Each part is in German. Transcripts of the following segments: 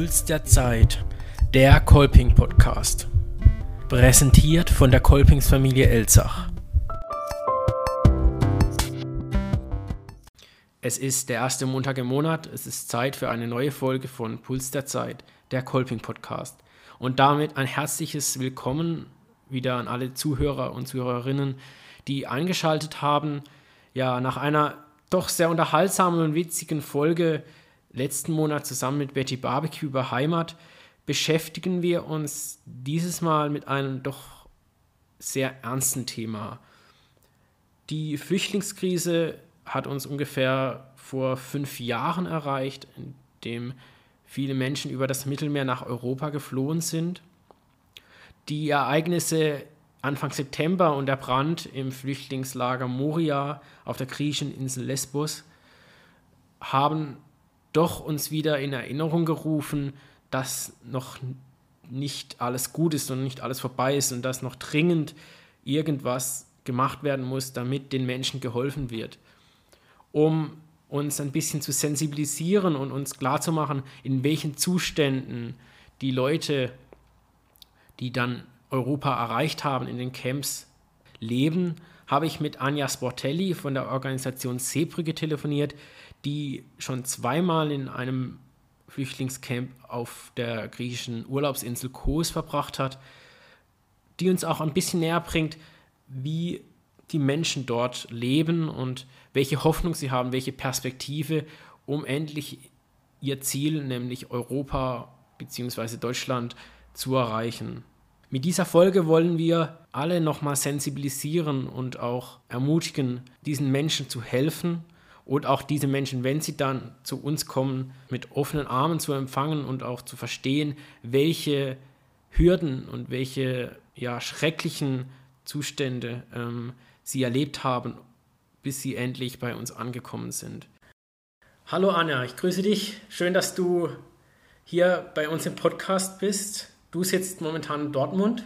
Puls der Zeit, der Kolping Podcast. Präsentiert von der Kolpingsfamilie Elzach. Es ist der erste Montag im Monat. Es ist Zeit für eine neue Folge von Puls der Zeit, der Kolping Podcast. Und damit ein herzliches Willkommen wieder an alle Zuhörer und Zuhörerinnen, die eingeschaltet haben. Ja, nach einer doch sehr unterhaltsamen und witzigen Folge letzten Monat zusammen mit Betty Barbecue über Heimat beschäftigen wir uns dieses Mal mit einem doch sehr ernsten Thema. Die Flüchtlingskrise hat uns ungefähr vor fünf Jahren erreicht, in dem viele Menschen über das Mittelmeer nach Europa geflohen sind. Die Ereignisse Anfang September und der Brand im Flüchtlingslager Moria auf der griechischen Insel Lesbos haben doch uns wieder in Erinnerung gerufen, dass noch nicht alles gut ist und nicht alles vorbei ist und dass noch dringend irgendwas gemacht werden muss, damit den Menschen geholfen wird. Um uns ein bisschen zu sensibilisieren und uns klarzumachen, in welchen Zuständen die Leute, die dann Europa erreicht haben, in den Camps leben, habe ich mit Anja Sportelli von der Organisation Seebrücke telefoniert, die schon zweimal in einem Flüchtlingscamp auf der griechischen Urlaubsinsel Kos verbracht hat, die uns auch ein bisschen näher bringt, wie die Menschen dort leben und welche Hoffnung sie haben, welche Perspektive, um endlich ihr Ziel, nämlich Europa bzw. Deutschland, zu erreichen. Mit dieser Folge wollen wir alle nochmal sensibilisieren und auch ermutigen, diesen Menschen zu helfen und auch diese Menschen, wenn sie dann zu uns kommen, mit offenen Armen zu empfangen und auch zu verstehen, welche Hürden und welche ja, schrecklichen Zustände ähm, sie erlebt haben, bis sie endlich bei uns angekommen sind. Hallo Anja, ich grüße dich. Schön, dass du hier bei uns im Podcast bist. Du sitzt momentan in Dortmund,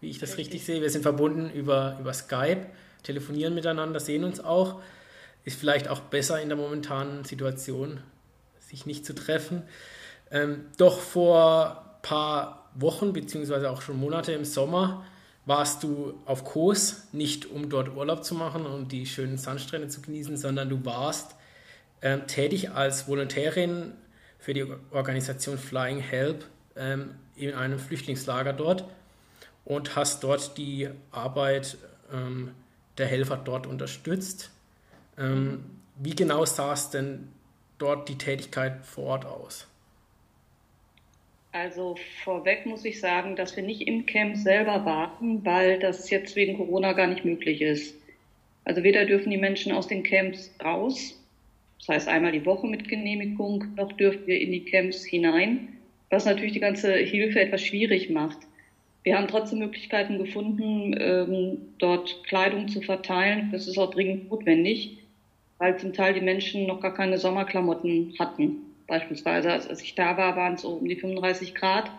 wie ich das richtig sehe. Wir sind verbunden über, über Skype, telefonieren miteinander, sehen uns auch. Ist vielleicht auch besser in der momentanen Situation, sich nicht zu treffen. Ähm, doch vor ein paar Wochen, beziehungsweise auch schon Monate im Sommer, warst du auf Kurs, nicht um dort Urlaub zu machen und die schönen Sandstrände zu genießen, sondern du warst äh, tätig als Volontärin für die Organisation Flying Help ähm, in einem Flüchtlingslager dort und hast dort die Arbeit ähm, der Helfer dort unterstützt. Ähm, wie genau sah es denn dort die Tätigkeit vor Ort aus? Also vorweg muss ich sagen, dass wir nicht im Camp selber warten, weil das jetzt wegen Corona gar nicht möglich ist. Also weder dürfen die Menschen aus den Camps raus, das heißt einmal die Woche mit Genehmigung, noch dürfen wir in die Camps hinein was natürlich die ganze Hilfe etwas schwierig macht. Wir haben trotzdem Möglichkeiten gefunden, ähm, dort Kleidung zu verteilen. Das ist auch dringend notwendig, weil zum Teil die Menschen noch gar keine Sommerklamotten hatten. Beispielsweise, als ich da war, waren es so um die 35 Grad.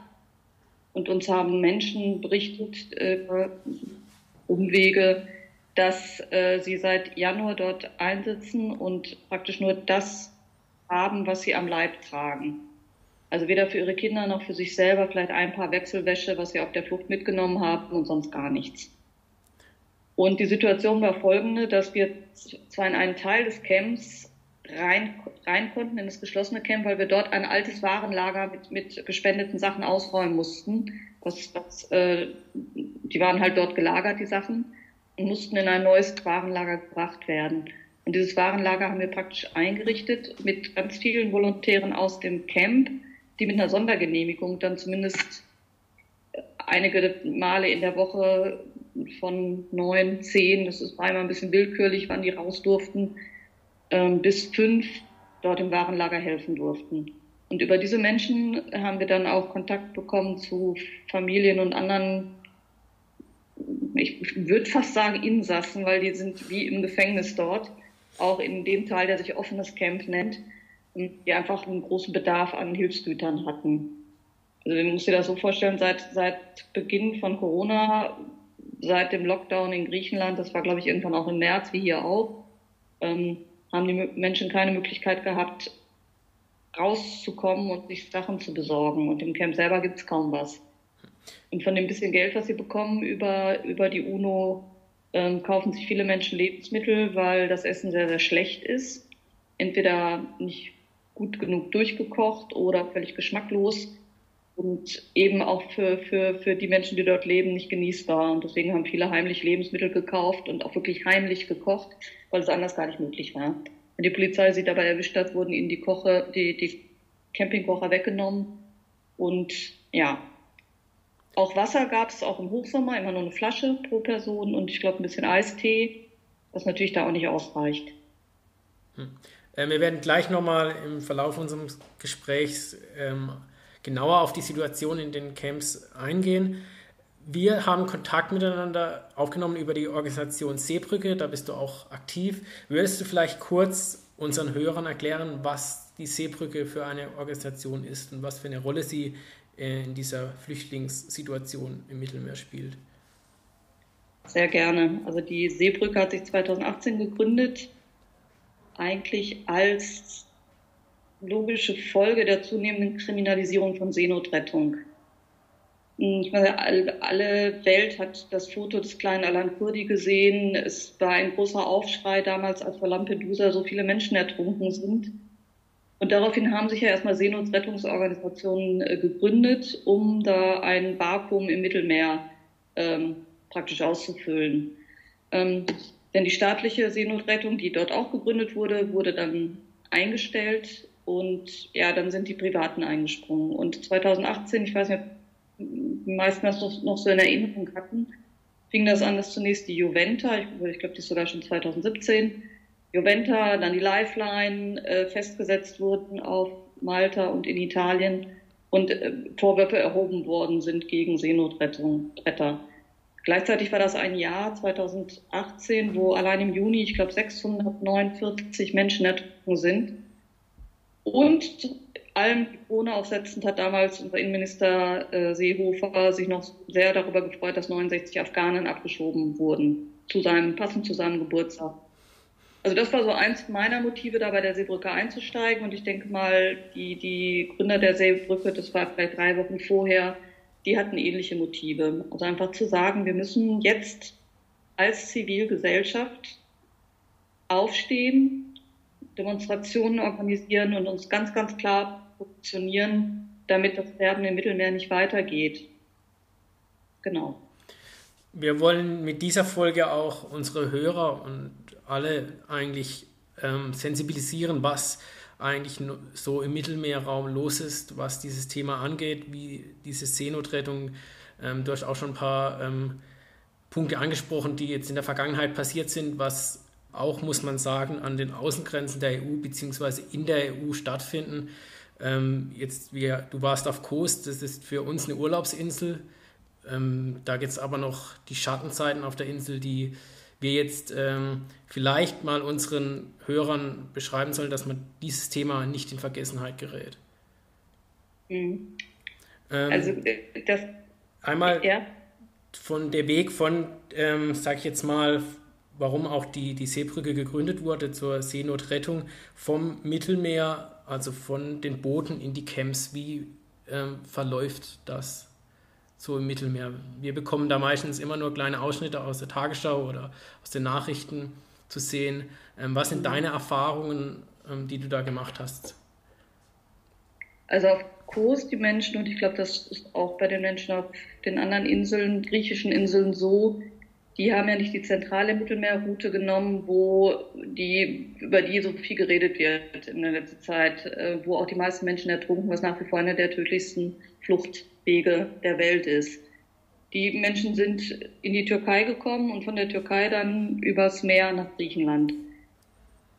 Und uns haben Menschen berichtet, äh, Umwege, dass äh, sie seit Januar dort einsitzen und praktisch nur das haben, was sie am Leib tragen. Also weder für ihre Kinder noch für sich selber, vielleicht ein paar Wechselwäsche, was sie auf der Flucht mitgenommen haben und sonst gar nichts. Und die Situation war folgende, dass wir zwar in einen Teil des Camps rein, rein konnten, in das geschlossene Camp, weil wir dort ein altes Warenlager mit, mit gespendeten Sachen ausräumen mussten. Das, das, äh, die waren halt dort gelagert, die Sachen, und mussten in ein neues Warenlager gebracht werden. Und dieses Warenlager haben wir praktisch eingerichtet mit ganz vielen Volontären aus dem Camp, die mit einer Sondergenehmigung dann zumindest einige Male in der Woche von neun, zehn, das ist einmal ein bisschen willkürlich, wann die raus durften, ähm, bis fünf dort im Warenlager helfen durften. Und über diese Menschen haben wir dann auch Kontakt bekommen zu Familien und anderen, ich würde fast sagen Insassen, weil die sind wie im Gefängnis dort, auch in dem Teil, der sich offenes Camp nennt die einfach einen großen Bedarf an Hilfsgütern hatten. Also man muss sich das so vorstellen, seit, seit Beginn von Corona, seit dem Lockdown in Griechenland, das war glaube ich irgendwann auch im März, wie hier auch, ähm, haben die Menschen keine Möglichkeit gehabt, rauszukommen und sich Sachen zu besorgen. Und im Camp selber gibt es kaum was. Und von dem bisschen Geld, was sie bekommen über, über die UNO, ähm, kaufen sich viele Menschen Lebensmittel, weil das Essen sehr, sehr schlecht ist. Entweder nicht gut genug durchgekocht oder völlig geschmacklos und eben auch für, für, für die Menschen, die dort leben, nicht genießbar. Und deswegen haben viele heimlich Lebensmittel gekauft und auch wirklich heimlich gekocht, weil es anders gar nicht möglich war. Wenn die Polizei sie dabei erwischt hat, wurden ihnen die Koche, die, die Campingkocher weggenommen. Und ja, auch Wasser gab es auch im Hochsommer, immer nur eine Flasche pro Person und ich glaube ein bisschen Eistee, was natürlich da auch nicht ausreicht. Hm. Äh, wir werden gleich nochmal im Verlauf unseres Gesprächs ähm, genauer auf die Situation in den Camps eingehen. Wir haben Kontakt miteinander aufgenommen über die Organisation Seebrücke, da bist du auch aktiv. Würdest du vielleicht kurz unseren Hörern erklären, was die Seebrücke für eine Organisation ist und was für eine Rolle sie äh, in dieser Flüchtlingssituation im Mittelmeer spielt? Sehr gerne. Also die Seebrücke hat sich 2018 gegründet, eigentlich als logische Folge der zunehmenden Kriminalisierung von Seenotrettung. Ich meine, alle Welt hat das Foto des kleinen Alan Kurdi gesehen. Es war ein großer Aufschrei damals, als vor Lampedusa so viele Menschen ertrunken sind. Und daraufhin haben sich ja erstmal Seenotrettungsorganisationen äh, gegründet, um da ein Vakuum im Mittelmeer ähm, praktisch auszufüllen. Ähm, denn die staatliche Seenotrettung, die dort auch gegründet wurde, wurde dann eingestellt und ja, dann sind die Privaten eingesprungen. Und 2018, ich weiß nicht, ob die meisten das noch, so in Erinnerung hatten, fing das an, dass zunächst die Juventa, ich, glaube, die ist sogar schon 2017, Juventa, dann die Lifeline äh, festgesetzt wurden auf Malta und in Italien und äh, Vorwürfe erhoben worden sind gegen Seenotretter. Gleichzeitig war das ein Jahr 2018, wo allein im Juni, ich glaube, 649 Menschen ertrunken sind und allem Krone aufsetzend hat damals unser Innenminister äh, Seehofer sich noch sehr darüber gefreut, dass 69 Afghanen abgeschoben wurden, zu seinem, passend zu seinem Geburtstag. Also das war so eins meiner Motive, da bei der Seebrücke einzusteigen. Und ich denke mal, die, die Gründer der Seebrücke, das war vielleicht drei Wochen vorher, die hatten ähnliche Motive. Also einfach zu sagen, wir müssen jetzt als Zivilgesellschaft aufstehen, Demonstrationen organisieren und uns ganz, ganz klar positionieren, damit das Sterben im Mittelmeer nicht weitergeht. Genau. Wir wollen mit dieser Folge auch unsere Hörer und alle eigentlich ähm, sensibilisieren, was eigentlich so im Mittelmeerraum los ist, was dieses Thema angeht, wie diese Seenotrettung. Ähm, du hast auch schon ein paar ähm, Punkte angesprochen, die jetzt in der Vergangenheit passiert sind, was auch, muss man sagen, an den Außengrenzen der EU bzw. in der EU stattfinden. Ähm, jetzt, wir, du warst auf Kos, das ist für uns eine Urlaubsinsel. Ähm, da gibt es aber noch die Schattenzeiten auf der Insel, die wir jetzt ähm, vielleicht mal unseren Hörern beschreiben sollen, dass man dieses Thema nicht in Vergessenheit gerät. Mhm. Ähm, also das einmal ja. von der Weg von, ähm, sag ich jetzt mal, warum auch die, die Seebrücke gegründet wurde zur Seenotrettung vom Mittelmeer, also von den Booten in die Camps. Wie ähm, verläuft das so im Mittelmeer? Wir bekommen da meistens immer nur kleine Ausschnitte aus der Tagesschau oder aus den Nachrichten zu sehen. Ähm, was sind deine Erfahrungen, ähm, die du da gemacht hast? Also auf Kurs die Menschen, und ich glaube, das ist auch bei den Menschen auf den anderen Inseln, griechischen Inseln so, die haben ja nicht die zentrale Mittelmeerroute genommen, wo die, über die so viel geredet wird in der letzten Zeit, äh, wo auch die meisten Menschen ertrunken, was nach wie vor einer der tödlichsten Fluchtwege der Welt ist. Die Menschen sind in die Türkei gekommen und von der Türkei dann übers Meer nach Griechenland.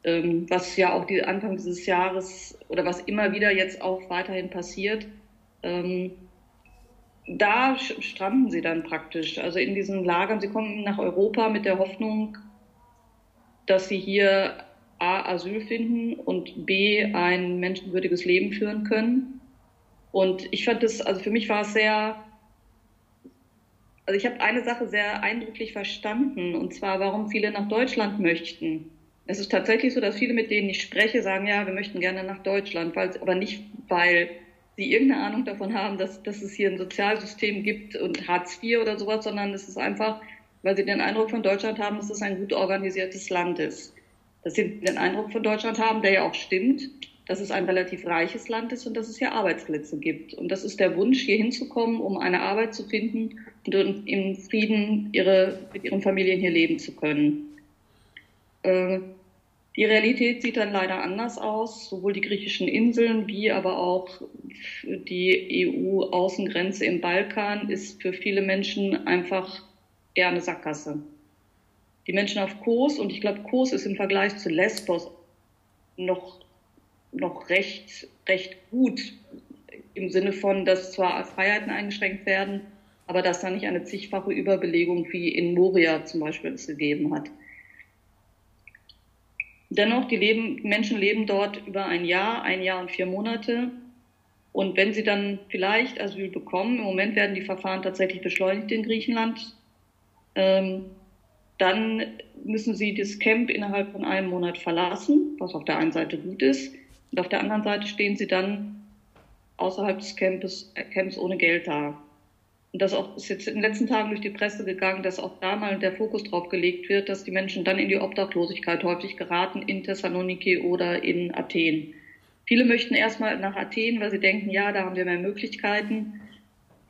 Ähm, was ja auch die Anfang dieses Jahres oder was immer wieder jetzt auch weiterhin passiert. Da stranden sie dann praktisch. Also in diesen Lagern, sie kommen nach Europa mit der Hoffnung, dass sie hier A, Asyl finden und B, ein menschenwürdiges Leben führen können. Und ich fand das, also für mich war es sehr, also ich habe eine Sache sehr eindrücklich verstanden, und zwar, warum viele nach Deutschland möchten. Es ist tatsächlich so, dass viele, mit denen ich spreche, sagen, ja, wir möchten gerne nach Deutschland, weil, aber nicht, weil sie irgendeine Ahnung davon haben, dass, dass es hier ein Sozialsystem gibt und Hartz IV oder sowas, sondern es ist einfach, weil sie den Eindruck von Deutschland haben, dass es ein gut organisiertes Land ist. Dass sie den Eindruck von Deutschland haben, der ja auch stimmt, dass es ein relativ reiches Land ist und dass es hier Arbeitsplätze gibt. Und das ist der Wunsch, hier hinzukommen, um eine Arbeit zu finden und im Frieden ihre, mit ihren Familien hier leben zu können. Äh, die Realität sieht dann leider anders aus. Sowohl die griechischen Inseln wie aber auch die EU-Außengrenze im Balkan ist für viele Menschen einfach eher eine Sackgasse. Die Menschen auf Kos, und ich glaube, Kos ist im Vergleich zu Lesbos noch, noch recht, recht gut im Sinne von, dass zwar Freiheiten eingeschränkt werden, aber dass da nicht eine zigfache Überbelegung wie in Moria zum Beispiel es gegeben hat. Dennoch, die, leben, Menschen leben dort über ein Jahr, ein Jahr und vier Monate. Und wenn sie dann vielleicht Asyl bekommen, im Moment werden die Verfahren tatsächlich beschleunigt in Griechenland, ähm, dann müssen sie das Camp innerhalb von einem Monat verlassen, was auf der einen Seite gut ist. Und auf der anderen Seite stehen sie dann außerhalb des Campes, Camps ohne Geld da. Und das auch, ist jetzt in den letzten Tagen durch die Presse gegangen, dass auch da mal der Fokus drauf gelegt wird, dass die Menschen dann in die Obdachlosigkeit häufig geraten in Thessaloniki oder in Athen. Viele möchten erstmal nach Athen, weil sie denken, ja, da haben wir mehr Möglichkeiten.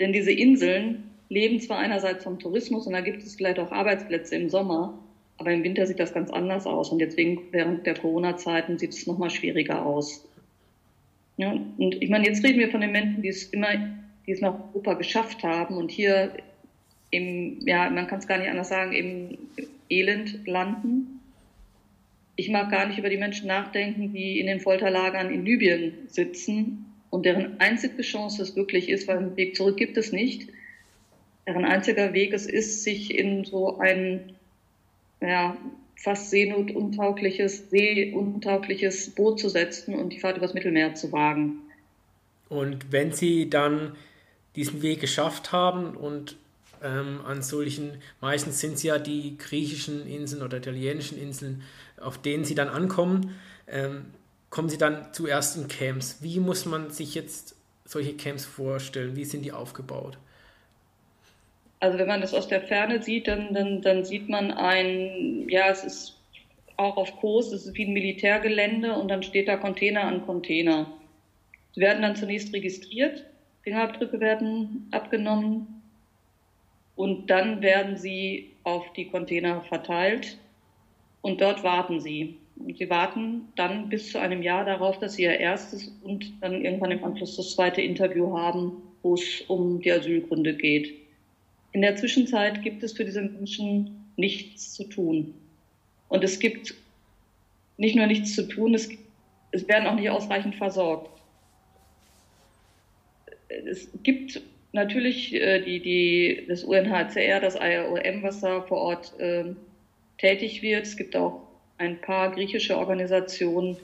Denn diese Inseln leben zwar einerseits vom Tourismus und da gibt es vielleicht auch Arbeitsplätze im Sommer, aber im Winter sieht das ganz anders aus und deswegen während der Corona-Zeiten sieht es nochmal schwieriger aus. Ja, und ich meine, jetzt reden wir von den Menschen, die es immer die es nach Europa geschafft haben und hier im, ja, man kann es gar nicht anders sagen, im Elend landen. Ich mag gar nicht über die Menschen nachdenken, die in den Folterlagern in Libyen sitzen und deren einzige Chance es wirklich ist, weil einen Weg zurück gibt es nicht, deren einziger Weg es ist, sich in so ein ja, fast seenotuntaugliches, seeuntaugliches Boot zu setzen und die Fahrt übers Mittelmeer zu wagen. Und wenn Sie dann diesen Weg geschafft haben und ähm, an solchen, meistens sind es ja die griechischen Inseln oder italienischen Inseln, auf denen sie dann ankommen, ähm, kommen sie dann zuerst in Camps. Wie muss man sich jetzt solche Camps vorstellen? Wie sind die aufgebaut? Also wenn man das aus der Ferne sieht, dann, dann, dann sieht man ein, ja, es ist auch auf Kurs, es ist wie ein Militärgelände und dann steht da Container an Container. Sie werden dann zunächst registriert Fingerabdrücke werden abgenommen und dann werden sie auf die Container verteilt und dort warten sie. Und sie warten dann bis zu einem Jahr darauf, dass sie ihr erstes und dann irgendwann im Anschluss das zweite Interview haben, wo es um die Asylgründe geht. In der Zwischenzeit gibt es für diese Menschen nichts zu tun. Und es gibt nicht nur nichts zu tun, es, es werden auch nicht ausreichend versorgt es gibt natürlich äh, die, die, das UNHCR, das IOM, was da vor Ort äh, tätig wird. Es gibt auch ein paar griechische Organisationen.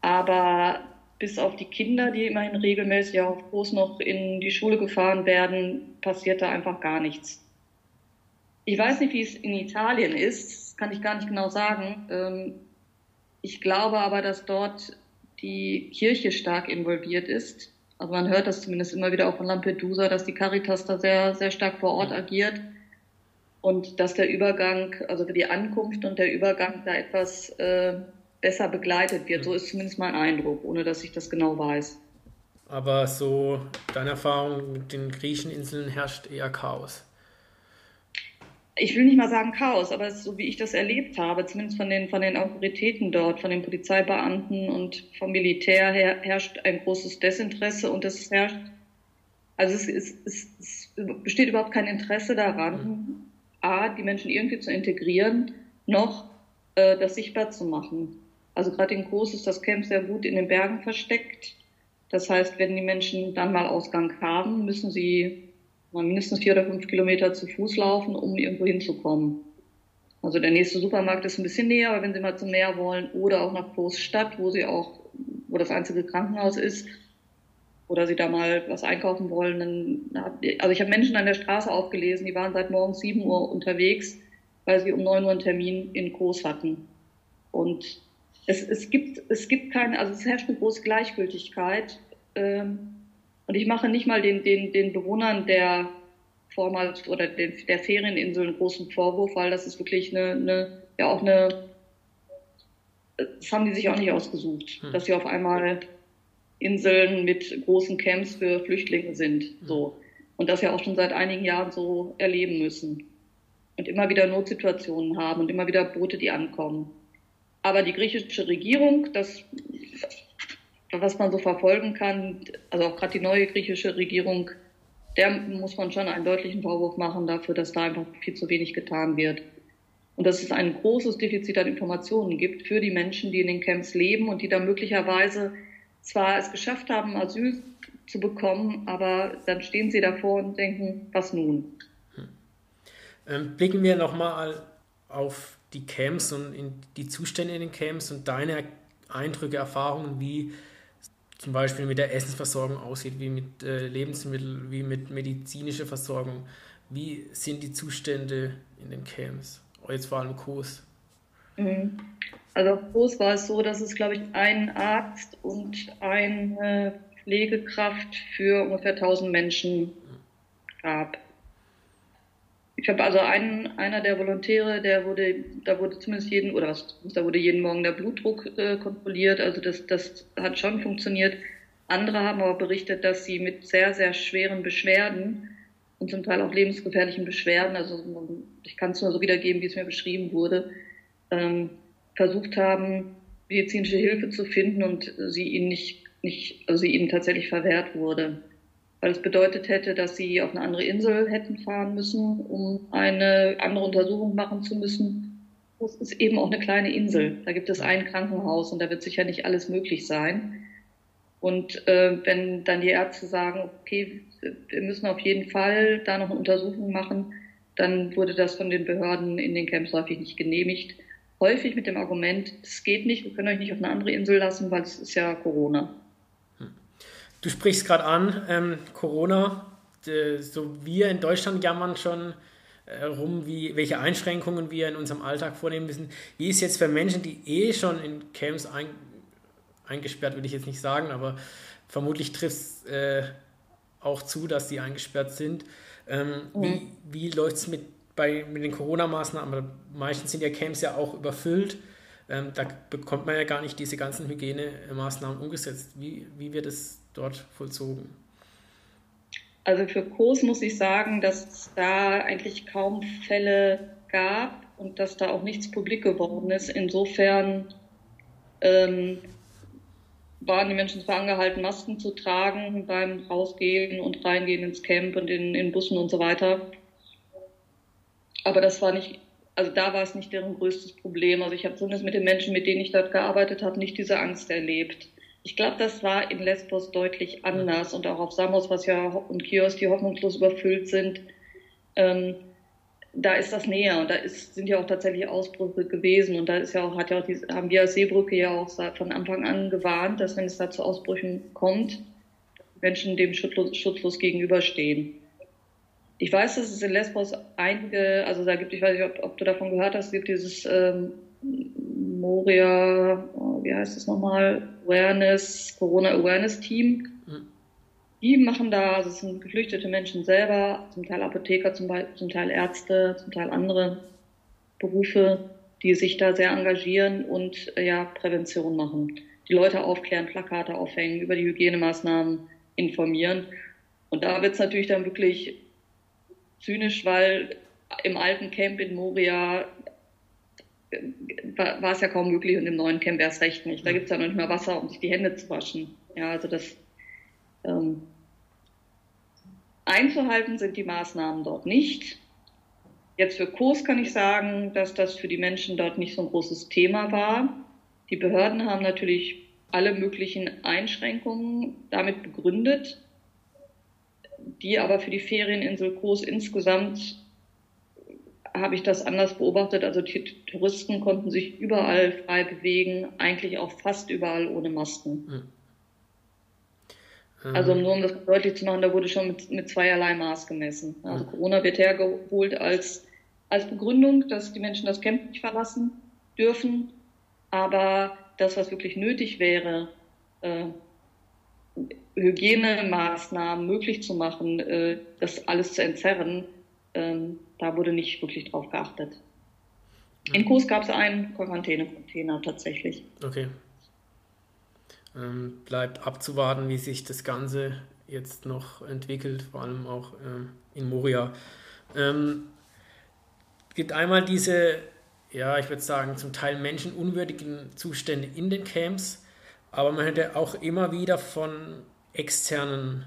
Aber bis auf die Kinder, die immerhin regelmäßig auf Kurs noch in die Schule gefahren werden, passiert da einfach gar nichts. Ich weiß nicht, wie es in Italien ist, kann ich gar nicht genau sagen. Ähm, ich glaube aber, dass dort die Kirche stark involviert ist also man hört das zumindest immer wieder auch von Lampedusa, dass die Caritas da sehr, sehr stark vor Ort agiert und dass der Übergang, also die Ankunft und der Übergang da etwas äh, besser begleitet wird. So ist zumindest mein Eindruck, ohne dass ich das genau weiß. Aber so deine Erfahrung mit den Griecheninseln herrscht eher Chaos ich will nicht mal sagen Chaos, aber so wie ich das erlebt habe, zumindest von den, von den Autoritäten dort, von den Polizeibeamten und vom Militär her, herrscht ein großes Desinteresse und es herrscht, also es, es, es, es besteht überhaupt kein Interesse daran, A, die Menschen irgendwie zu integrieren, noch äh, das sichtbar zu machen. Also gerade in Groß ist das Camp sehr gut in den Bergen versteckt. Das heißt, wenn die Menschen dann mal Ausgang haben, müssen sie mindestens vier oder fünf Kilometer zu Fuß laufen, um irgendwo hinzukommen. Also der nächste Supermarkt ist ein bisschen näher, aber wenn Sie mal zum Meer wollen oder auch nach Großstadt, wo Sie auch, wo das einzige Krankenhaus ist, oder Sie da mal was einkaufen wollen, dann, also ich habe Menschen an der Straße aufgelesen, die waren seit morgens sieben Uhr unterwegs, weil sie um neun Uhr einen Termin in Groß hatten. Und es, es, gibt, es gibt keine, also es herrscht eine große Gleichgültigkeit. Ähm, und ich mache nicht mal den, den, den Bewohnern der vormals oder den, der Ferieninsel einen großen Vorwurf, weil das ist wirklich eine, eine ja auch eine, das haben die sich auch nicht ausgesucht, hm. dass sie auf einmal Inseln mit großen Camps für Flüchtlinge sind, hm. so. Und das ja auch schon seit einigen Jahren so erleben müssen. Und immer wieder Notsituationen haben und immer wieder Boote, die ankommen. Aber die griechische Regierung, das, was man so verfolgen kann, also auch gerade die neue griechische Regierung, der muss man schon einen deutlichen Vorwurf machen dafür, dass da einfach viel zu wenig getan wird. Und dass es ein großes Defizit an Informationen gibt für die Menschen, die in den Camps leben und die da möglicherweise zwar es geschafft haben, Asyl zu bekommen, aber dann stehen sie davor und denken, was nun? Hm. Blicken wir nochmal auf die Camps und die Zustände in den Camps und deine Eindrücke, Erfahrungen, wie zum Beispiel mit der Essensversorgung aussieht, wie mit äh, Lebensmitteln, wie mit medizinischer Versorgung. Wie sind die Zustände in den Camps? Jetzt vor allem Kurs. Mhm. Also auf Kurs war es so, dass es, glaube ich, einen Arzt und eine Pflegekraft für ungefähr 1000 Menschen gab. Ich habe also einen, einer der Volontäre, der wurde, da wurde zumindest jeden, oder was, da wurde jeden Morgen der Blutdruck äh, kontrolliert. Also das, das hat schon funktioniert. Andere haben aber berichtet, dass sie mit sehr, sehr schweren Beschwerden und zum Teil auch lebensgefährlichen Beschwerden, also ich kann es nur so wiedergeben, wie es mir beschrieben wurde, ähm, versucht haben, medizinische Hilfe zu finden und sie ihnen nicht, nicht, also sie ihnen tatsächlich verwehrt wurde weil es bedeutet hätte, dass sie auf eine andere Insel hätten fahren müssen, um eine andere Untersuchung machen zu müssen. Das ist eben auch eine kleine Insel. Da gibt es ein Krankenhaus und da wird sicher nicht alles möglich sein. Und äh, wenn dann die Ärzte sagen, okay, wir müssen auf jeden Fall da noch eine Untersuchung machen, dann wurde das von den Behörden in den Camps häufig nicht genehmigt. Häufig mit dem Argument, es geht nicht, wir können euch nicht auf eine andere Insel lassen, weil es ist ja Corona. Du sprichst gerade an, ähm, Corona. De, so wir in Deutschland jammern schon äh, rum, wie, welche Einschränkungen wir in unserem Alltag vornehmen müssen. Wie ist jetzt für Menschen, die eh schon in Camps ein, eingesperrt, würde ich jetzt nicht sagen, aber vermutlich trifft es äh, auch zu, dass sie eingesperrt sind. Ähm, mhm. Wie, wie läuft es mit, mit den Corona-Maßnahmen? Meistens sind ja Camps ja auch überfüllt. Ähm, da bekommt man ja gar nicht diese ganzen Hygienemaßnahmen umgesetzt. Wie, wie wird es dort vollzogen? Also für Kurs muss ich sagen, dass es da eigentlich kaum Fälle gab und dass da auch nichts publik geworden ist. Insofern ähm, waren die Menschen zwar angehalten, Masken zu tragen beim Rausgehen und Reingehen ins Camp und in, in Bussen und so weiter. Aber das war nicht, also da war es nicht deren größtes Problem. Also ich habe zumindest mit den Menschen, mit denen ich dort gearbeitet habe, nicht diese Angst erlebt. Ich glaube, das war in Lesbos deutlich anders und auch auf Samos, was ja und Kios, die hoffnungslos überfüllt sind. Ähm, da ist das näher und da ist, sind ja auch tatsächlich Ausbrüche gewesen und da ist ja auch, hat ja auch die, haben wir als Seebrücke ja auch von Anfang an gewarnt, dass wenn es da zu Ausbrüchen kommt, Menschen dem schutzlos, schutzlos gegenüberstehen. Ich weiß, dass es in Lesbos einige, also da gibt, ich weiß nicht, ob, ob du davon gehört hast, es gibt dieses ähm, Moria, oh, wie heißt es nochmal, Awareness, Corona Awareness Team. Mhm. Die machen da, also es sind geflüchtete Menschen selber, zum Teil Apotheker, zum, zum Teil Ärzte, zum Teil andere Berufe, die sich da sehr engagieren und äh, ja, Prävention machen. Die Leute aufklären, Plakate aufhängen, über die Hygienemaßnahmen informieren. Und da wird es natürlich dann wirklich zynisch, weil im alten Camp in Moria war, war es ja kaum möglich und im neuen Camp wäre es recht nicht. Da gibt es ja noch nicht mehr Wasser, um sich die Hände zu waschen. Ja, also das ähm, einzuhalten sind die Maßnahmen dort nicht. Jetzt für Kurs kann ich sagen, dass das für die Menschen dort nicht so ein großes Thema war. Die Behörden haben natürlich alle möglichen Einschränkungen damit begründet, die aber für die Ferieninsel Kurs insgesamt habe ich das anders beobachtet. Also die Touristen konnten sich überall frei bewegen, eigentlich auch fast überall ohne Masken. Mhm. Also nur um das deutlich zu machen, da wurde schon mit, mit zweierlei Maß gemessen. Also Corona wird hergeholt als, als Begründung, dass die Menschen das Camp nicht verlassen dürfen. Aber das, was wirklich nötig wäre, äh, Hygienemaßnahmen möglich zu machen, äh, das alles zu entzerren, ähm, da wurde nicht wirklich drauf geachtet. In Kurs gab es einen Quarantänecontainer tatsächlich. Okay. Ähm, bleibt abzuwarten, wie sich das Ganze jetzt noch entwickelt, vor allem auch ähm, in Moria. Ähm, gibt einmal diese, ja, ich würde sagen, zum Teil menschenunwürdigen Zustände in den Camps, aber man hätte auch immer wieder von externen,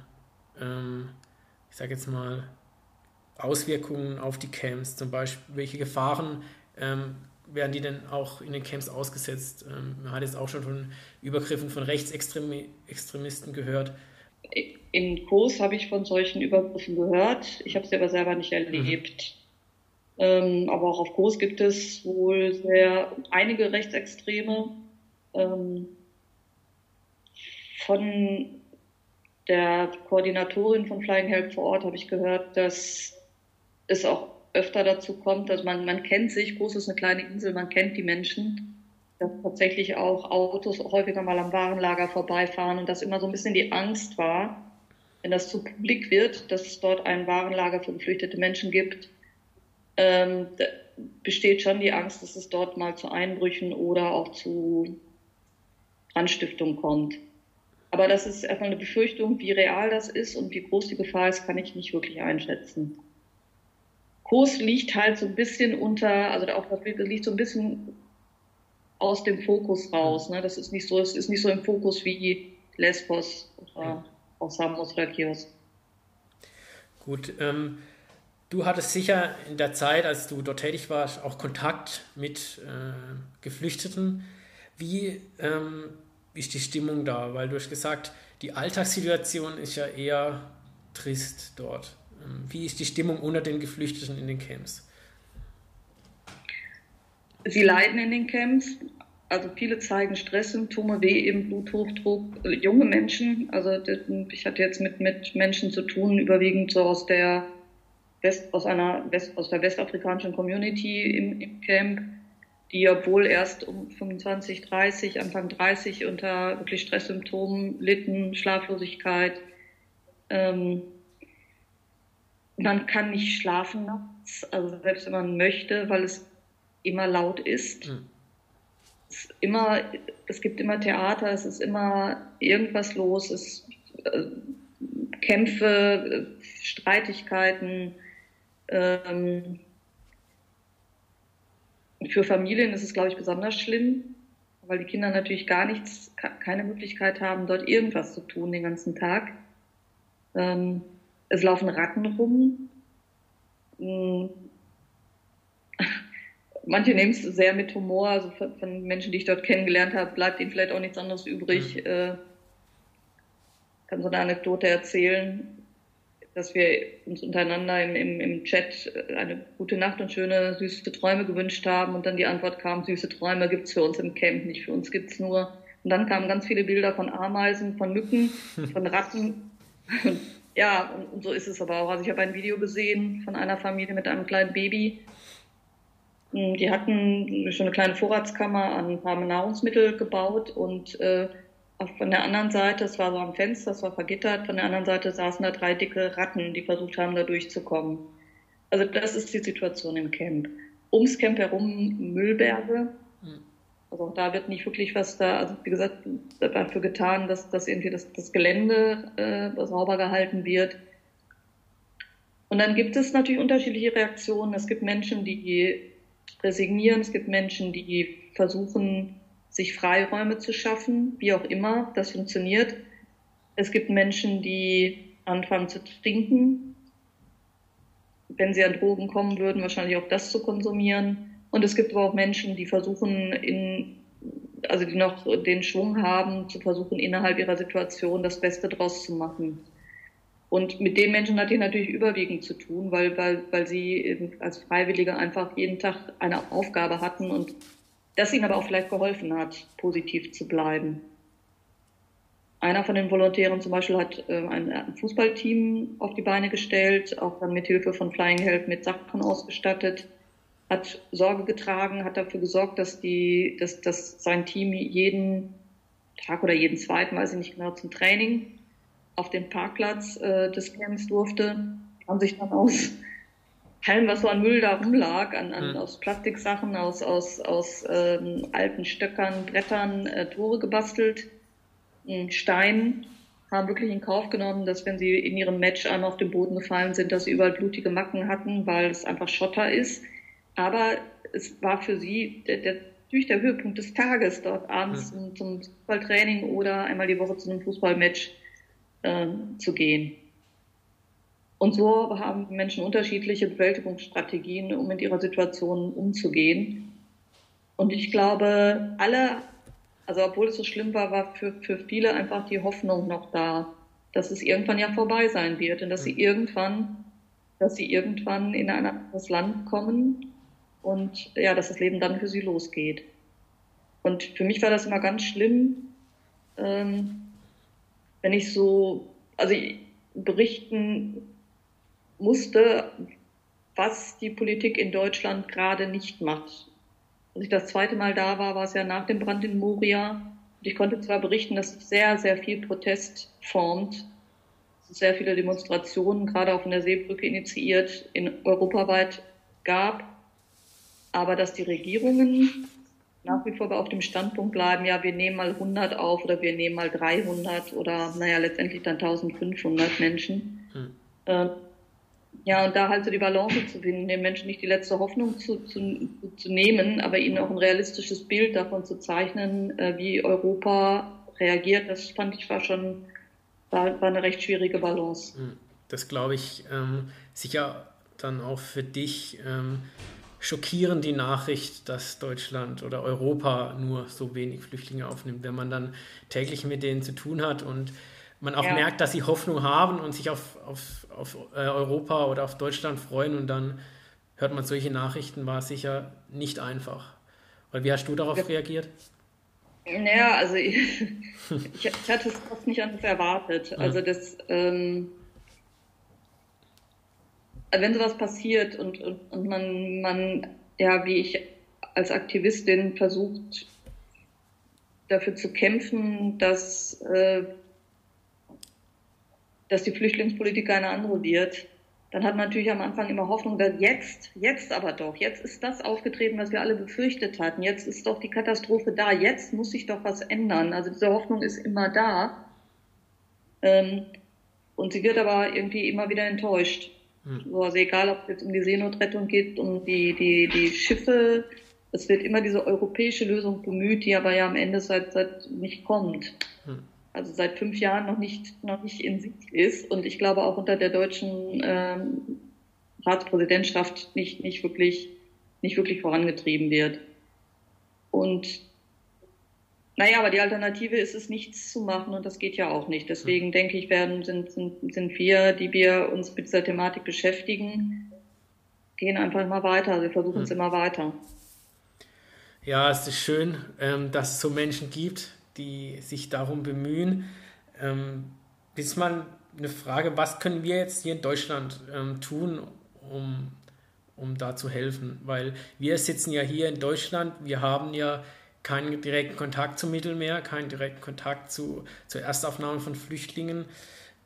ähm, ich sage jetzt mal, Auswirkungen auf die Camps, zum Beispiel, welche Gefahren ähm, werden die denn auch in den Camps ausgesetzt? Ähm, man hat jetzt auch schon von Übergriffen von Rechtsextremisten gehört. In Kurs habe ich von solchen Übergriffen gehört. Ich habe sie aber selber nicht erlebt. Mhm. Ähm, aber auch auf Kurs gibt es wohl sehr einige Rechtsextreme. Ähm, von der Koordinatorin von Flying Help vor Ort habe ich gehört, dass es auch öfter dazu kommt, dass man, man kennt sich, Groß ist eine kleine Insel, man kennt die Menschen, dass tatsächlich auch Autos häufiger mal am Warenlager vorbeifahren und dass immer so ein bisschen die Angst war, wenn das zu publik wird, dass es dort ein Warenlager für geflüchtete Menschen gibt, ähm, besteht schon die Angst, dass es dort mal zu Einbrüchen oder auch zu Anstiftung kommt. Aber das ist erstmal eine Befürchtung, wie real das ist und wie groß die Gefahr ist, kann ich nicht wirklich einschätzen. Kos liegt halt so ein bisschen unter, also auch das liegt so ein bisschen aus dem Fokus raus. Ne? Das ist nicht so, es ist nicht so im Fokus wie Lesbos oder auch Samos oder Kios. Gut, ähm, du hattest sicher in der Zeit, als du dort tätig warst, auch Kontakt mit äh, Geflüchteten. Wie ähm, ist die Stimmung da? Weil du hast gesagt, die Alltagssituation ist ja eher trist dort. Wie ist die Stimmung unter den Geflüchteten in den Camps? Sie leiden in den Camps. Also viele zeigen Stresssymptome, wie eben Bluthochdruck. Junge Menschen, also ich hatte jetzt mit, mit Menschen zu tun, überwiegend so aus der West, aus einer West, aus der westafrikanischen Community im, im Camp, die obwohl erst um 25, 30, Anfang 30 unter wirklich Stresssymptomen litten, Schlaflosigkeit, ähm, man kann nicht schlafen nachts, also selbst wenn man möchte, weil es immer laut ist. Mhm. Es, immer, es gibt immer Theater, es ist immer irgendwas los, es äh, Kämpfe, Streitigkeiten. Ähm, für Familien ist es, glaube ich, besonders schlimm, weil die Kinder natürlich gar nichts, keine Möglichkeit haben, dort irgendwas zu tun den ganzen Tag. Ähm, es laufen Ratten rum. Hm. Manche nehmen es sehr mit Humor, also von, Menschen, die ich dort kennengelernt habe, bleibt ihnen vielleicht auch nichts anderes übrig. Mhm. Äh, kann so eine Anekdote erzählen, dass wir uns untereinander im, im, im Chat eine gute Nacht und schöne, süße Träume gewünscht haben und dann die Antwort kam, süße Träume gibt's für uns im Camp, nicht für uns gibt's nur. Und dann kamen ganz viele Bilder von Ameisen, von Mücken, von Ratten. Ja, und, und so ist es aber auch. Also ich habe ein Video gesehen von einer Familie mit einem kleinen Baby. Hm, die hatten schon eine kleine Vorratskammer an paar Nahrungsmittel gebaut und äh, von der anderen Seite, es war so am Fenster, es war vergittert, von der anderen Seite saßen da drei dicke Ratten, die versucht haben, da durchzukommen. Also das ist die Situation im Camp. Ums Camp herum Müllberge. Also auch da wird nicht wirklich was da, also wie gesagt, dafür getan, dass, dass irgendwie das, das Gelände äh, sauber gehalten wird. Und dann gibt es natürlich unterschiedliche Reaktionen. Es gibt Menschen, die resignieren, es gibt Menschen, die versuchen, sich Freiräume zu schaffen, wie auch immer das funktioniert. Es gibt Menschen, die anfangen zu trinken, wenn sie an Drogen kommen würden, wahrscheinlich auch das zu konsumieren. Und es gibt aber auch Menschen, die versuchen, in, also die noch den Schwung haben, zu versuchen, innerhalb ihrer Situation das Beste draus zu machen. Und mit den Menschen hatte ich natürlich überwiegend zu tun, weil, weil, weil sie als Freiwillige einfach jeden Tag eine Aufgabe hatten und das ihnen aber auch vielleicht geholfen hat, positiv zu bleiben. Einer von den Volontären zum Beispiel hat äh, ein Fußballteam auf die Beine gestellt, auch dann mit Hilfe von Flying Help mit Sachen ausgestattet. Hat Sorge getragen, hat dafür gesorgt, dass, die, dass, dass sein Team jeden Tag oder jeden zweiten, weiß ich nicht genau, zum Training auf den Parkplatz äh, des Camps durfte. Haben sich dann aus allem, was so an Müll da rumlag, an, an, mhm. aus Plastiksachen, aus, aus, aus ähm, alten Stöckern, Brettern, äh, Tore gebastelt, Steinen, haben wirklich in Kauf genommen, dass wenn sie in ihrem Match einmal auf den Boden gefallen sind, dass sie überall blutige Macken hatten, weil es einfach Schotter ist. Aber es war für sie der, der, natürlich der Höhepunkt des Tages, dort abends mhm. zum, zum Fußballtraining oder einmal die Woche zu einem Fußballmatch äh, zu gehen. Und so haben Menschen unterschiedliche Bewältigungsstrategien, um mit ihrer Situation umzugehen. Und ich glaube, alle, also obwohl es so schlimm war, war für, für viele einfach die Hoffnung noch da, dass es irgendwann ja vorbei sein wird und dass sie irgendwann, dass sie irgendwann in ein anderes Land kommen und ja, dass das Leben dann für sie losgeht. Und für mich war das immer ganz schlimm, ähm, wenn ich so, also berichten musste, was die Politik in Deutschland gerade nicht macht. Als ich das zweite Mal da war, war es ja nach dem Brand in Moria. Und ich konnte zwar berichten, dass sehr, sehr viel Protest formt, sehr viele Demonstrationen, gerade auch von der Seebrücke initiiert, in europaweit gab, aber dass die Regierungen nach wie vor auf dem Standpunkt bleiben, ja, wir nehmen mal 100 auf oder wir nehmen mal 300 oder, naja, letztendlich dann 1500 Menschen. Hm. Äh, ja, und da halt so die Balance zu finden, den Menschen nicht die letzte Hoffnung zu, zu, zu nehmen, aber ihnen auch ein realistisches Bild davon zu zeichnen, äh, wie Europa reagiert, das fand ich war schon, war, war eine recht schwierige Balance. Hm. Das glaube ich ähm, sicher dann auch für dich ähm, schockierend die Nachricht, dass Deutschland oder Europa nur so wenig Flüchtlinge aufnimmt, wenn man dann täglich mit denen zu tun hat und man auch ja. merkt, dass sie Hoffnung haben und sich auf, auf, auf äh, Europa oder auf Deutschland freuen und dann hört man solche Nachrichten, war sicher nicht einfach. Weil wie hast du darauf ja. reagiert? Naja, also ich, ich, ich, hatte es fast nicht anders erwartet. Also das, ähm, wenn sowas passiert und, und, und man, man, ja, wie ich als Aktivistin versucht, dafür zu kämpfen, dass äh, dass die Flüchtlingspolitik eine andere wird, dann hat man natürlich am Anfang immer Hoffnung, dass jetzt, jetzt aber doch, jetzt ist das aufgetreten, was wir alle befürchtet hatten. Jetzt ist doch die Katastrophe da. Jetzt muss sich doch was ändern. Also diese Hoffnung ist immer da. Ähm, und sie wird aber irgendwie immer wieder enttäuscht. Hm. also egal, ob es jetzt um die Seenotrettung geht, um die, die, die Schiffe, es wird immer diese europäische Lösung bemüht, die aber ja am Ende seit, seit nicht kommt. Hm also seit fünf Jahren noch nicht, noch nicht in Sicht ist und ich glaube auch unter der deutschen ähm, Ratspräsidentschaft nicht, nicht, wirklich, nicht wirklich vorangetrieben wird. Und naja, aber die Alternative ist es, nichts zu machen und das geht ja auch nicht. Deswegen denke ich, werden, sind, sind, sind wir, die wir uns mit dieser Thematik beschäftigen, gehen einfach immer weiter. Wir versuchen es hm. immer weiter. Ja, es ist schön, ähm, dass es so Menschen gibt, die sich darum bemühen. Ähm, ist mal eine Frage, was können wir jetzt hier in Deutschland ähm, tun, um, um da zu helfen? Weil wir sitzen ja hier in Deutschland, wir haben ja keinen direkten Kontakt zum Mittelmeer, keinen direkten Kontakt zu, zur Erstaufnahme von Flüchtlingen.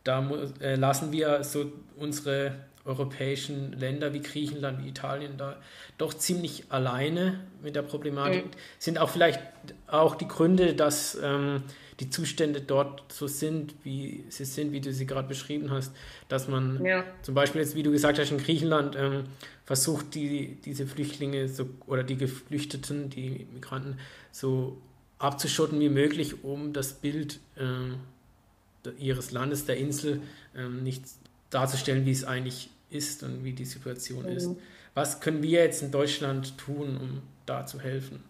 Da äh, lassen wir so unsere europäischen Länder wie Griechenland, wie Italien da doch ziemlich alleine mit der Problematik. Mhm. Sind auch vielleicht auch die Gründe, dass ähm, die Zustände dort so sind, wie sie sind, wie du sie gerade beschrieben hast, dass man ja. zum Beispiel jetzt, wie du gesagt hast, in Griechenland ähm, versucht, die, diese Flüchtlinge so, oder die Geflüchteten, die Migranten so abzuschotten wie möglich, um das Bild äh, ihres Landes, der Insel, ähm, nicht darzustellen, wie es eigentlich ist und wie die Situation mhm. ist. Was können wir jetzt in Deutschland tun, um da zu helfen?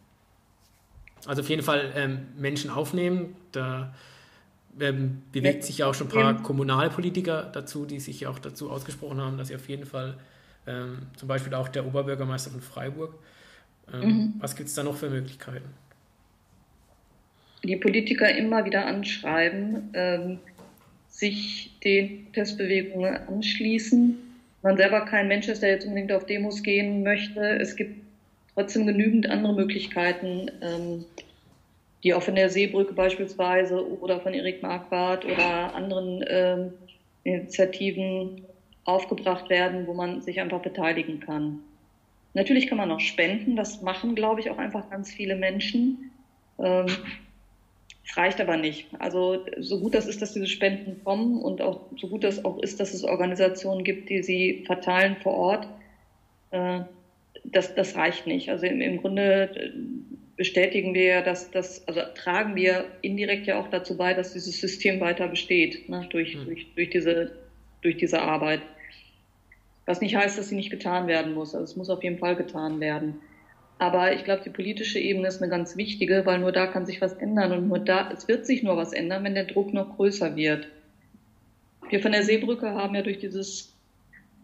Also auf jeden Fall ähm, Menschen aufnehmen. Da ähm, bewegt sich ja auch schon ein paar Kommunalpolitiker dazu, die sich auch dazu ausgesprochen haben, dass sie auf jeden Fall, ähm, zum Beispiel auch der Oberbürgermeister von Freiburg, ähm, mhm. was gibt es da noch für Möglichkeiten? Die Politiker immer wieder anschreiben, ähm, sich den Testbewegungen anschließen man selber kein Mensch ist, der jetzt unbedingt auf Demos gehen möchte. Es gibt trotzdem genügend andere Möglichkeiten, ähm, die auch von der Seebrücke beispielsweise oder von Erik Marquardt oder anderen ähm, Initiativen aufgebracht werden, wo man sich einfach beteiligen kann. Natürlich kann man auch spenden, das machen, glaube ich, auch einfach ganz viele Menschen. Ähm, es reicht aber nicht. Also so gut das ist, dass diese Spenden kommen und auch so gut das auch ist, dass es Organisationen gibt, die sie verteilen vor Ort, äh, das, das reicht nicht. Also im, im Grunde äh, bestätigen wir ja, dass das, also tragen wir indirekt ja auch dazu bei, dass dieses System weiter besteht, ne, durch, mhm. durch, durch, diese, durch diese Arbeit. Was nicht heißt, dass sie nicht getan werden muss. Also es muss auf jeden Fall getan werden. Aber ich glaube, die politische Ebene ist eine ganz wichtige, weil nur da kann sich was ändern und nur da, es wird sich nur was ändern, wenn der Druck noch größer wird. Wir von der Seebrücke haben ja durch dieses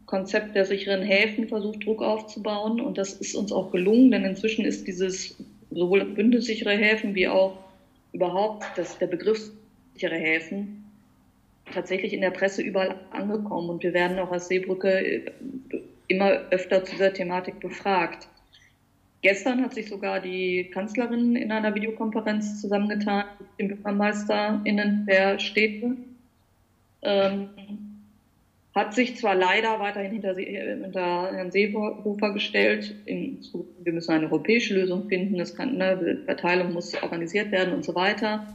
Konzept der sicheren Häfen versucht, Druck aufzubauen und das ist uns auch gelungen, denn inzwischen ist dieses sowohl bündessichere Häfen wie auch überhaupt das, der Begriff sichere Häfen tatsächlich in der Presse überall angekommen und wir werden auch als Seebrücke äh, immer öfter zu dieser Thematik befragt. Gestern hat sich sogar die Kanzlerin in einer Videokonferenz zusammengetan mit den BürgermeisterInnen der Städte. Ähm, hat sich zwar leider weiterhin hinter, hinter Herrn Seehofer gestellt, in, wir müssen eine europäische Lösung finden, das kann, ne, Verteilung muss organisiert werden und so weiter.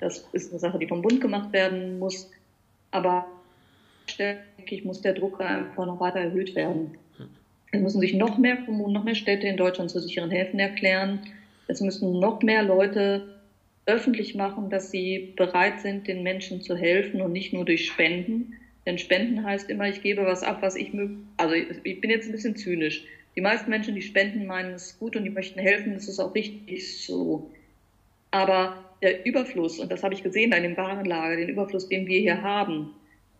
Das ist eine Sache, die vom Bund gemacht werden muss. Aber denke ich, muss der Druck einfach noch weiter erhöht werden. Es müssen sich noch mehr Kommunen, noch mehr Städte in Deutschland zu sicheren Häfen erklären. Es müssen noch mehr Leute öffentlich machen, dass sie bereit sind, den Menschen zu helfen und nicht nur durch Spenden. Denn Spenden heißt immer, ich gebe was ab, was ich möge. Also ich bin jetzt ein bisschen zynisch. Die meisten Menschen, die spenden, meinen es gut und die möchten helfen. Das ist auch richtig so. Aber der Überfluss, und das habe ich gesehen in dem Warenlager, den Überfluss, den wir hier haben,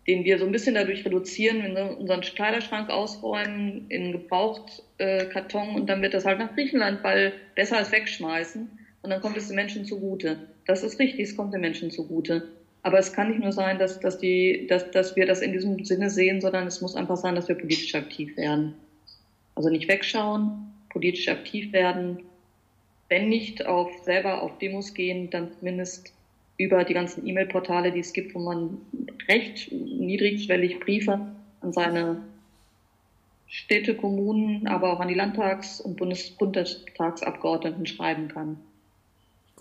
den wir so ein bisschen dadurch reduzieren, wenn wir unseren Kleiderschrank ausräumen in Gebrauchtkarton äh, und dann wird das halt nach Griechenland, weil besser als wegschmeißen und dann kommt es den Menschen zugute. Das ist richtig, es kommt den Menschen zugute. Aber es kann nicht nur sein, dass, dass, die, dass, dass wir das in diesem Sinne sehen, sondern es muss einfach sein, dass wir politisch aktiv werden. Also nicht wegschauen, politisch aktiv werden, wenn nicht auf selber auf Demos gehen, dann zumindest über die ganzen E-Mail-Portale, die es gibt, wo man recht niedrigschwellig Briefe an seine Städte, Kommunen, aber auch an die Landtags- und Bundes Bundestagsabgeordneten schreiben kann.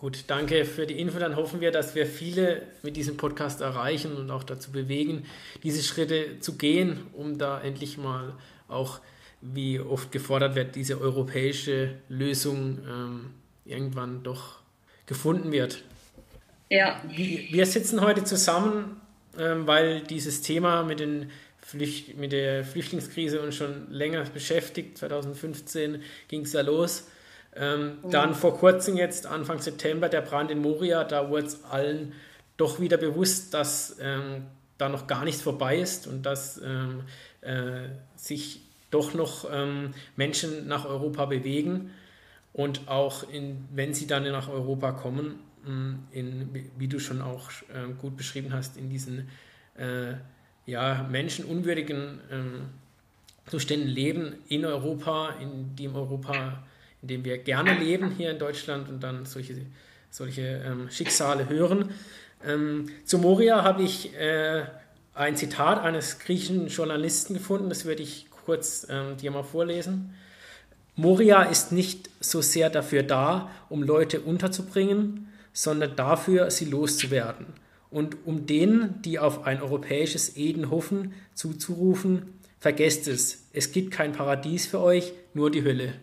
Gut, danke für die Info. Dann hoffen wir, dass wir viele mit diesem Podcast erreichen und auch dazu bewegen, diese Schritte zu gehen, um da endlich mal auch, wie oft gefordert wird, diese europäische Lösung ähm, irgendwann doch gefunden wird. Ja. Wir sitzen heute zusammen, ähm, weil dieses Thema mit, den Flücht mit der Flüchtlingskrise uns schon länger beschäftigt. 2015 ging es ja los. Ähm, mhm. Dann vor kurzem jetzt, Anfang September, der Brand in Moria, da wurde es allen doch wieder bewusst, dass ähm, da noch gar nichts vorbei ist und dass ähm, äh, sich doch noch ähm, Menschen nach Europa bewegen. Und auch in, wenn sie dann nach Europa kommen, mm, in, wie du schon auch äh, gut beschrieben hast, in diesen äh, ja, menschenunwürdigen äh, Zuständen leben in Europa, in dem Europa, in dem wir gerne leben hier in Deutschland und dann solche, solche ähm, Schicksale hören. Ähm, zu Moria habe ich äh, ein Zitat eines griechischen Journalisten gefunden, das würde ich kurz ähm, dir mal vorlesen. Moria ist nicht so sehr dafür da, um Leute unterzubringen, sondern dafür, sie loszuwerden. Und um denen, die auf ein europäisches Eden hoffen, zuzurufen, vergesst es, es gibt kein Paradies für euch, nur die Hölle.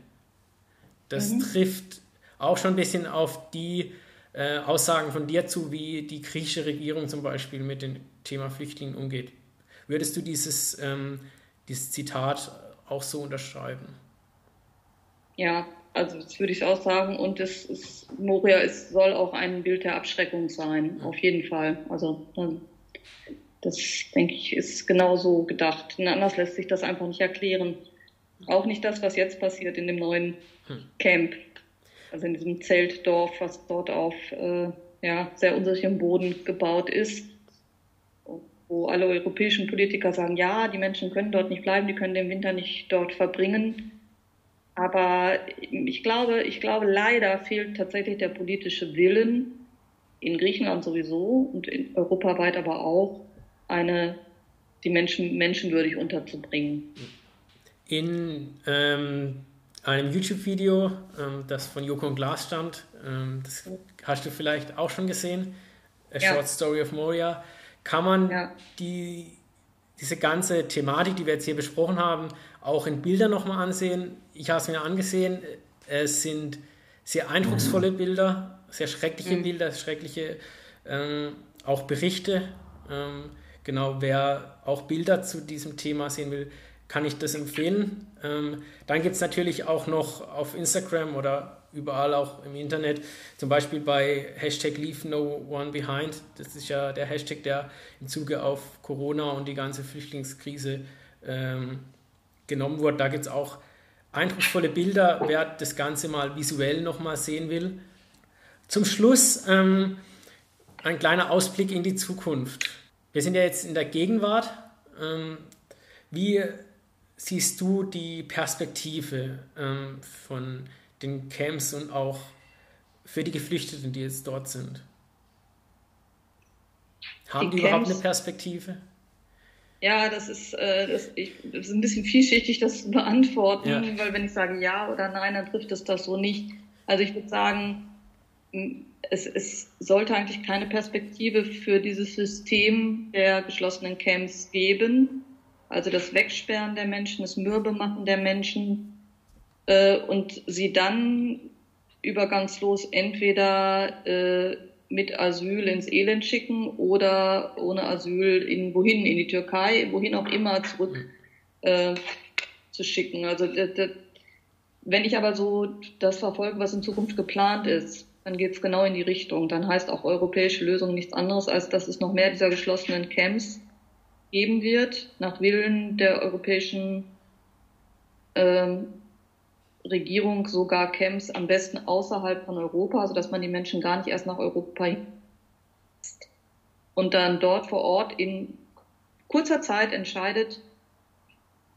Das mhm. trifft auch schon ein bisschen auf die äh, Aussagen von dir zu, wie die griechische Regierung zum Beispiel mit dem Thema Flüchtlingen umgeht. Würdest du dieses, ähm, dieses Zitat auch so unterschreiben? Ja, also das würde ich auch sagen. Und es ist, Moria ist, soll auch ein Bild der Abschreckung sein, auf jeden Fall. Also das, denke ich, ist genauso gedacht. Und anders lässt sich das einfach nicht erklären. Auch nicht das, was jetzt passiert in dem neuen. Camp. Also in diesem Zeltdorf, was dort auf äh, ja, sehr unsicherem Boden gebaut ist. Wo alle europäischen Politiker sagen, ja, die Menschen können dort nicht bleiben, die können den Winter nicht dort verbringen Aber ich glaube, ich glaube, leider fehlt tatsächlich der politische Willen, in Griechenland sowieso und in europaweit aber auch, eine, die Menschen menschenwürdig unterzubringen. In ähm, einem YouTube-Video, ähm, das von Joko und Glas stammt, ähm, das hast du vielleicht auch schon gesehen, A ja. Short Story of Moria, kann man ja. die, diese ganze Thematik, die wir jetzt hier besprochen haben, auch in Bildern nochmal ansehen. Ich habe es mir angesehen, es sind sehr eindrucksvolle Bilder, sehr schreckliche mhm. Bilder, schreckliche ähm, auch Berichte. Ähm, genau, wer auch Bilder zu diesem Thema sehen will, kann ich das empfehlen. Ähm, dann gibt es natürlich auch noch auf Instagram oder überall auch im Internet, zum Beispiel bei Hashtag Leave No One Behind. Das ist ja der Hashtag, der im Zuge auf Corona und die ganze Flüchtlingskrise ähm, genommen wurde. Da gibt es auch eindrucksvolle Bilder, wer das Ganze mal visuell nochmal sehen will. Zum Schluss ähm, ein kleiner Ausblick in die Zukunft. Wir sind ja jetzt in der Gegenwart. Ähm, wie siehst du die Perspektive ähm, von den Camps und auch für die Geflüchteten, die jetzt dort sind? Haben die, die überhaupt eine Perspektive? Ja, das ist, äh, das, ich, das ist ein bisschen vielschichtig, das zu beantworten, ja. weil wenn ich sage ja oder nein, dann trifft es das so nicht. Also ich würde sagen, es, es sollte eigentlich keine Perspektive für dieses System der geschlossenen Camps geben. Also das Wegsperren der Menschen, das Mürbemachen der Menschen äh, und sie dann übergangslos entweder äh, mit Asyl ins Elend schicken oder ohne Asyl in wohin, in die Türkei, wohin auch immer zurück äh, zu schicken. Also wenn ich aber so das verfolge, was in Zukunft geplant ist, dann geht es genau in die Richtung. Dann heißt auch europäische Lösung nichts anderes, als dass es noch mehr dieser geschlossenen Camps geben wird, nach Willen der europäischen ähm, Regierung sogar Camps am besten außerhalb von Europa, sodass man die Menschen gar nicht erst nach Europa und dann dort vor Ort in kurzer Zeit entscheidet,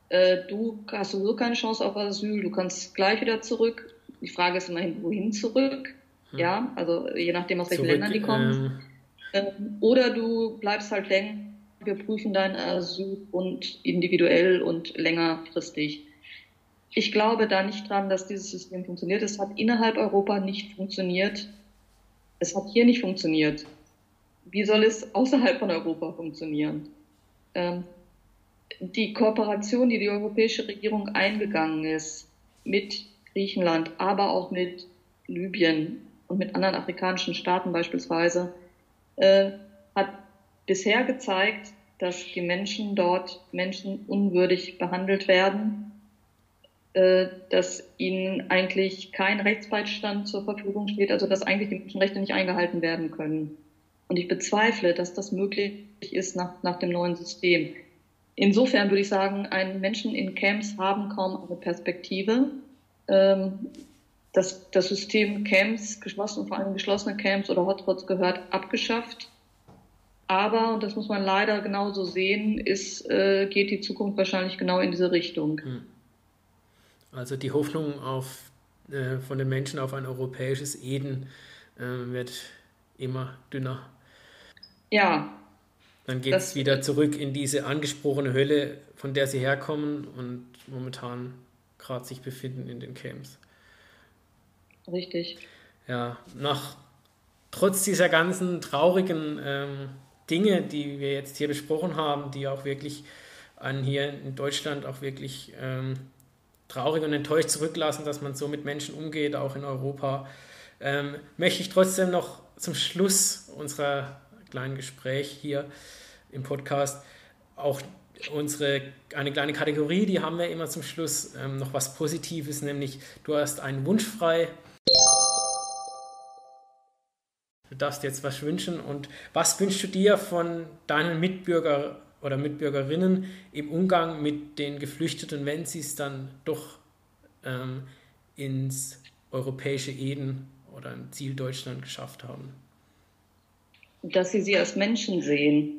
äh, du hast sowieso keine Chance auf Asyl, du kannst gleich wieder zurück. Die Frage ist immerhin, wohin zurück? Hm. Ja, also je nachdem, aus welchen zurück, Ländern die kommen. Ähm, ähm, oder du bleibst halt länger, wir prüfen dein Asyl und individuell und längerfristig. Ich glaube da nicht dran, dass dieses System funktioniert. Es hat innerhalb Europa nicht funktioniert. Es hat hier nicht funktioniert. Wie soll es außerhalb von Europa funktionieren? Ähm, die Kooperation, die die europäische Regierung eingegangen ist mit Griechenland, aber auch mit Libyen und mit anderen afrikanischen Staaten beispielsweise, äh, bisher gezeigt, dass die Menschen dort menschenunwürdig behandelt werden äh, dass ihnen eigentlich kein Rechtsbeistand zur Verfügung steht, also dass eigentlich die Menschenrechte nicht eingehalten werden können. Und ich bezweifle, dass das möglich ist nach, nach dem neuen System. Insofern würde ich sagen, ein Menschen in Camps haben kaum eine Perspektive. Ähm, das, das System Camps, geschlossen, vor allem geschlossene Camps oder Hotspots gehört abgeschafft. Aber, und das muss man leider genauso sehen, ist, äh, geht die Zukunft wahrscheinlich genau in diese Richtung. Hm. Also die Hoffnung auf, äh, von den Menschen auf ein europäisches Eden äh, wird immer dünner. Ja. Dann geht es wieder zurück in diese angesprochene Hölle, von der sie herkommen und momentan gerade sich befinden in den Camps. Richtig. Ja, nach trotz dieser ganzen traurigen ähm, Dinge, die wir jetzt hier besprochen haben, die auch wirklich einen hier in Deutschland auch wirklich ähm, traurig und enttäuscht zurücklassen, dass man so mit Menschen umgeht, auch in Europa. Ähm, möchte ich trotzdem noch zum Schluss unserer kleinen Gespräch hier im Podcast auch unsere eine kleine Kategorie, die haben wir immer zum Schluss ähm, noch was Positives, nämlich du hast einen Wunsch frei. Darfst jetzt was wünschen und was wünschst du dir von deinen Mitbürgern oder Mitbürgerinnen im Umgang mit den Geflüchteten, wenn sie es dann doch ähm, ins europäische Eden oder im Ziel Deutschland geschafft haben? Dass sie sie als Menschen sehen,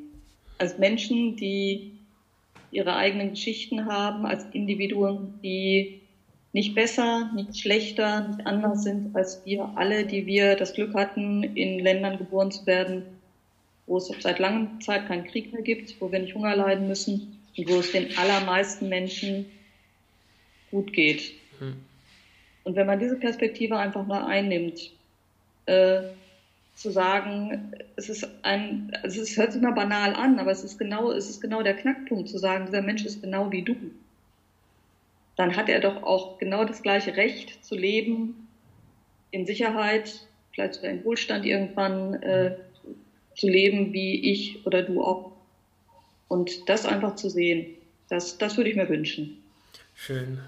als Menschen, die ihre eigenen Geschichten haben, als Individuen, die nicht besser, nicht schlechter, nicht anders sind als wir alle, die wir das Glück hatten, in Ländern geboren zu werden, wo es seit langer Zeit keinen Krieg mehr gibt, wo wir nicht Hunger leiden müssen und wo es den allermeisten Menschen gut geht. Hm. Und wenn man diese Perspektive einfach mal einnimmt, äh, zu sagen, es ist ein, also es hört sich mal banal an, aber es ist genau, es ist genau der Knackpunkt, zu sagen, dieser Mensch ist genau wie du. Dann hat er doch auch genau das gleiche Recht zu leben, in Sicherheit, vielleicht sogar in Wohlstand irgendwann äh, zu leben, wie ich oder du auch. Und das einfach zu sehen, das, das würde ich mir wünschen. Schön.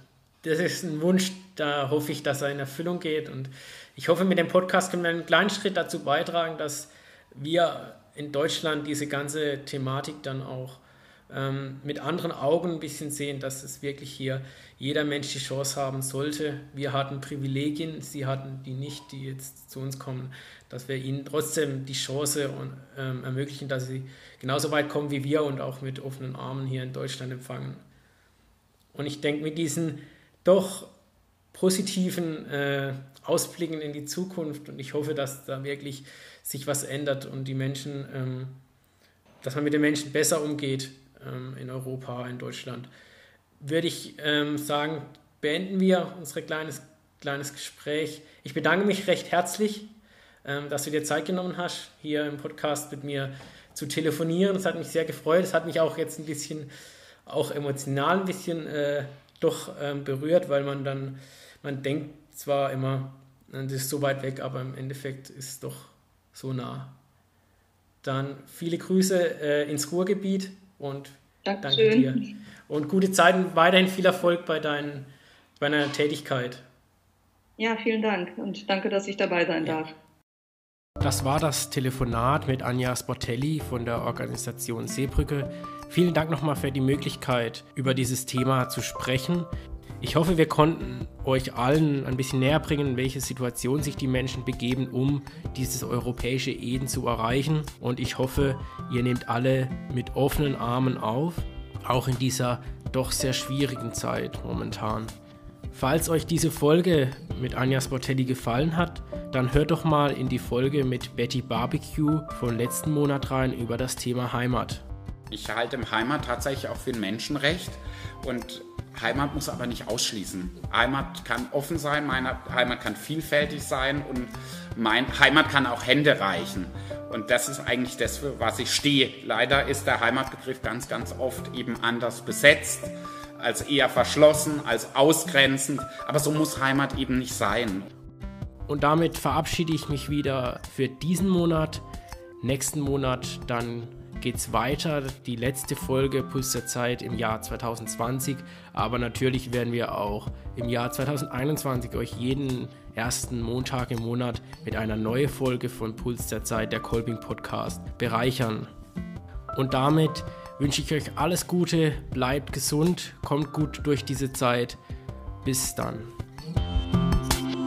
Das ist ein Wunsch, da hoffe ich, dass er in Erfüllung geht. Und ich hoffe, mit dem Podcast können wir einen kleinen Schritt dazu beitragen, dass wir in Deutschland diese ganze Thematik dann auch ähm, mit anderen Augen ein bisschen sehen, dass es wirklich hier jeder Mensch die Chance haben sollte. Wir hatten Privilegien, sie hatten die nicht, die jetzt zu uns kommen, dass wir ihnen trotzdem die Chance und, ähm, ermöglichen, dass sie genauso weit kommen wie wir und auch mit offenen Armen hier in Deutschland empfangen. Und ich denke, mit diesen doch positiven äh, Ausblicken in die Zukunft und ich hoffe, dass da wirklich sich was ändert und die Menschen, ähm, dass man mit den Menschen besser umgeht ähm, in Europa, in Deutschland, würde ich ähm, sagen, beenden wir unser kleines, kleines Gespräch. Ich bedanke mich recht herzlich, ähm, dass du dir Zeit genommen hast, hier im Podcast mit mir zu telefonieren. Das hat mich sehr gefreut. Es hat mich auch jetzt ein bisschen, auch emotional ein bisschen äh, doch ähm, berührt, weil man dann, man denkt zwar immer, das ist so weit weg, aber im Endeffekt ist es doch so nah. Dann viele Grüße äh, ins Ruhrgebiet und Dankeschön. danke dir. Und gute Zeit und weiterhin viel Erfolg bei, dein, bei deiner Tätigkeit. Ja, vielen Dank und danke, dass ich dabei sein ja. darf. Das war das Telefonat mit Anja Sportelli von der Organisation Seebrücke. Vielen Dank nochmal für die Möglichkeit, über dieses Thema zu sprechen. Ich hoffe, wir konnten euch allen ein bisschen näher bringen, in welche Situation sich die Menschen begeben, um dieses europäische Eden zu erreichen. Und ich hoffe, ihr nehmt alle mit offenen Armen auf, auch in dieser doch sehr schwierigen Zeit momentan. Falls euch diese Folge mit Anja Sportelli gefallen hat, dann hört doch mal in die Folge mit Betty Barbecue von letzten Monat rein über das Thema Heimat. Ich halte Heimat tatsächlich auch für ein Menschenrecht und Heimat muss aber nicht ausschließen. Heimat kann offen sein, meine Heimat kann vielfältig sein und mein Heimat kann auch Hände reichen. Und das ist eigentlich das, für was ich stehe. Leider ist der Heimatbegriff ganz, ganz oft eben anders besetzt als eher verschlossen, als ausgrenzend. Aber so muss Heimat eben nicht sein. Und damit verabschiede ich mich wieder für diesen Monat. Nächsten Monat dann geht es weiter. Die letzte Folge Puls der Zeit im Jahr 2020. Aber natürlich werden wir auch im Jahr 2021 euch jeden ersten Montag im Monat mit einer neuen Folge von Puls der Zeit, der Kolbing Podcast, bereichern. Und damit wünsche ich euch alles Gute, bleibt gesund, kommt gut durch diese Zeit. Bis dann.